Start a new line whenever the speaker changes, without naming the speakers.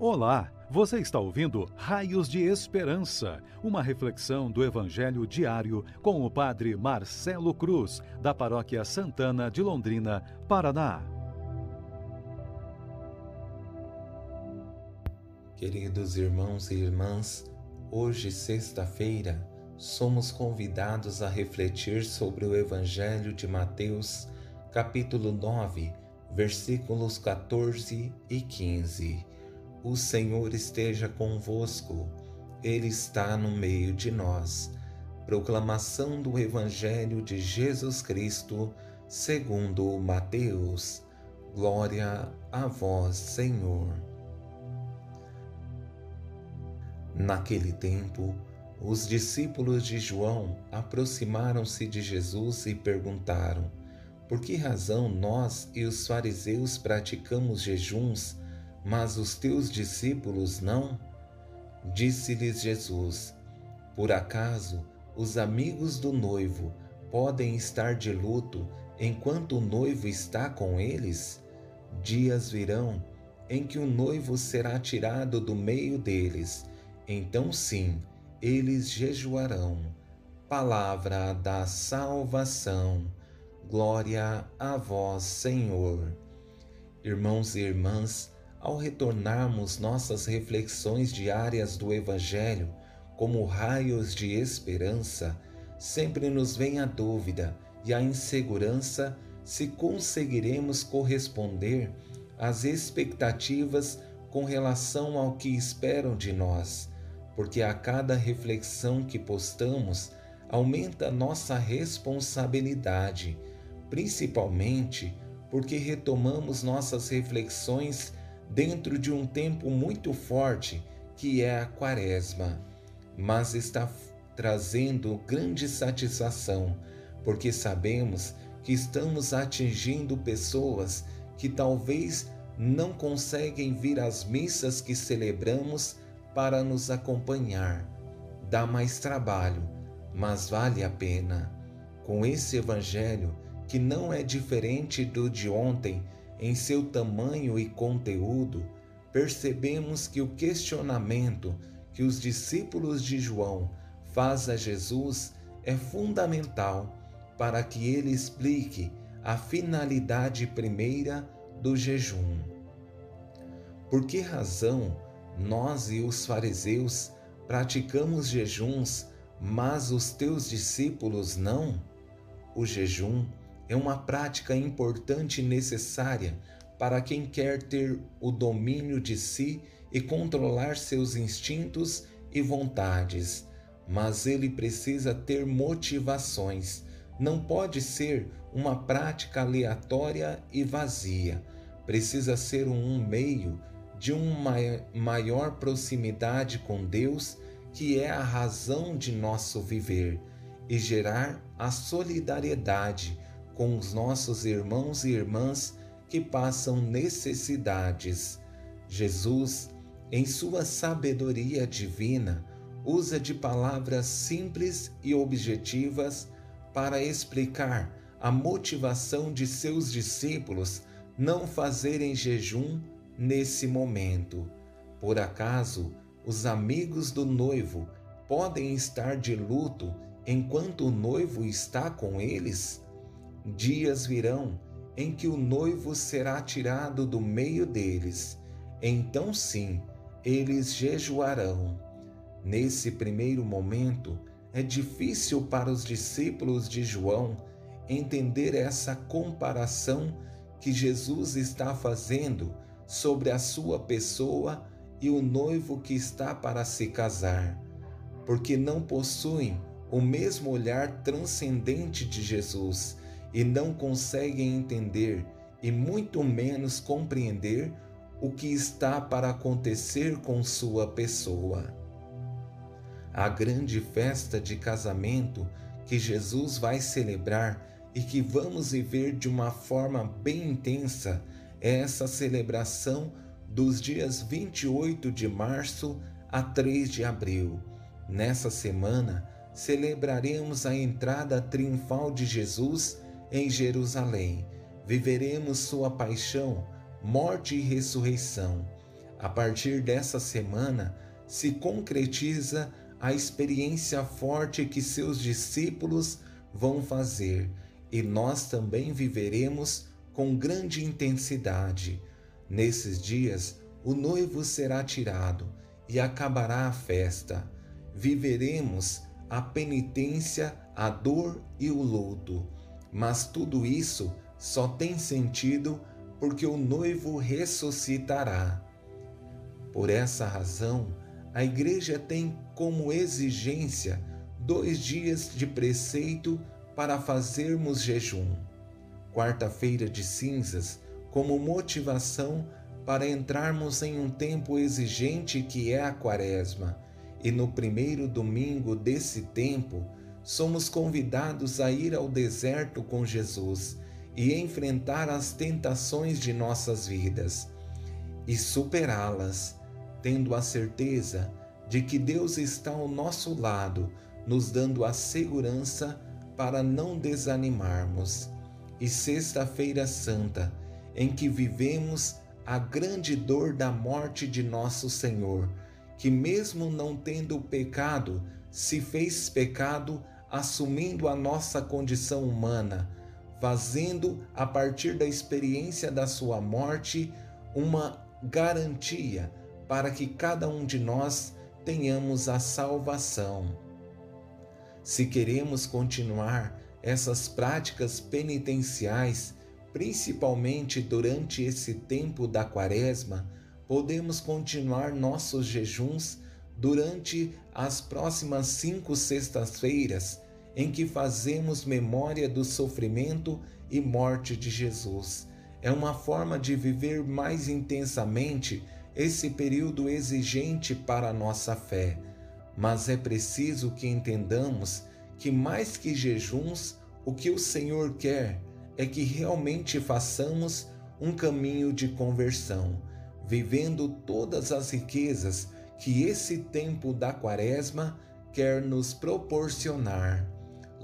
Olá, você está ouvindo Raios de Esperança, uma reflexão do Evangelho diário com o Padre Marcelo Cruz, da Paróquia Santana de Londrina, Paraná.
Queridos irmãos e irmãs, hoje, sexta-feira, somos convidados a refletir sobre o Evangelho de Mateus, capítulo 9, versículos 14 e 15 o Senhor esteja convosco, Ele está no meio de nós. Proclamação do Evangelho de Jesus Cristo, segundo Mateus. Glória a vós, Senhor. Naquele tempo, os discípulos de João aproximaram-se de Jesus e perguntaram: Por que razão nós e os fariseus praticamos jejuns? Mas os teus discípulos não? Disse-lhes Jesus: Por acaso os amigos do noivo podem estar de luto enquanto o noivo está com eles? Dias virão em que o noivo será tirado do meio deles, então sim, eles jejuarão. Palavra da salvação. Glória a vós, Senhor. Irmãos e irmãs, ao retornarmos nossas reflexões diárias do Evangelho como raios de esperança, sempre nos vem a dúvida e a insegurança se conseguiremos corresponder às expectativas com relação ao que esperam de nós, porque a cada reflexão que postamos aumenta nossa responsabilidade, principalmente porque retomamos nossas reflexões dentro de um tempo muito forte que é a Quaresma, mas está trazendo grande satisfação, porque sabemos que estamos atingindo pessoas que talvez não conseguem vir às missas que celebramos para nos acompanhar. Dá mais trabalho, mas vale a pena. Com esse evangelho, que não é diferente do de ontem, em seu tamanho e conteúdo, percebemos que o questionamento que os discípulos de João faz a Jesus é fundamental para que ele explique a finalidade primeira do jejum. Por que razão nós e os fariseus praticamos jejuns, mas os teus discípulos não? O jejum é uma prática importante e necessária para quem quer ter o domínio de si e controlar seus instintos e vontades, mas ele precisa ter motivações. Não pode ser uma prática aleatória e vazia. Precisa ser um meio de uma maior proximidade com Deus, que é a razão de nosso viver, e gerar a solidariedade com os nossos irmãos e irmãs que passam necessidades. Jesus, em sua sabedoria divina, usa de palavras simples e objetivas para explicar a motivação de seus discípulos não fazerem jejum nesse momento. Por acaso, os amigos do noivo podem estar de luto enquanto o noivo está com eles? Dias virão em que o noivo será tirado do meio deles, então sim, eles jejuarão. Nesse primeiro momento, é difícil para os discípulos de João entender essa comparação que Jesus está fazendo sobre a sua pessoa e o noivo que está para se casar, porque não possuem o mesmo olhar transcendente de Jesus e não conseguem entender e muito menos compreender o que está para acontecer com sua pessoa. A grande festa de casamento que Jesus vai celebrar e que vamos viver de uma forma bem intensa é essa celebração dos dias 28 de março a 3 de abril. Nessa semana, celebraremos a entrada triunfal de Jesus em Jerusalém. Viveremos sua paixão, morte e ressurreição. A partir dessa semana, se concretiza a experiência forte que seus discípulos vão fazer e nós também viveremos com grande intensidade. Nesses dias, o noivo será tirado e acabará a festa. Viveremos a penitência, a dor e o luto. Mas tudo isso só tem sentido porque o noivo ressuscitará. Por essa razão, a Igreja tem como exigência dois dias de preceito para fazermos jejum. Quarta-feira de cinzas, como motivação para entrarmos em um tempo exigente que é a Quaresma, e no primeiro domingo desse tempo, somos convidados a ir ao deserto com Jesus e enfrentar as tentações de nossas vidas e superá-las, tendo a certeza de que Deus está ao nosso lado, nos dando a segurança para não desanimarmos. E Sexta-feira Santa, em que vivemos a grande dor da morte de nosso Senhor, que, mesmo não tendo pecado, se fez pecado assumindo a nossa condição humana, fazendo a partir da experiência da sua morte uma garantia para que cada um de nós tenhamos a salvação. Se queremos continuar essas práticas penitenciais, principalmente durante esse tempo da Quaresma, podemos continuar nossos jejuns durante as próximas cinco sextas-feiras, em que fazemos memória do sofrimento e morte de Jesus. É uma forma de viver mais intensamente esse período exigente para a nossa fé. Mas é preciso que entendamos que, mais que jejuns, o que o Senhor quer é que realmente façamos um caminho de conversão, vivendo todas as riquezas que esse tempo da Quaresma quer nos proporcionar.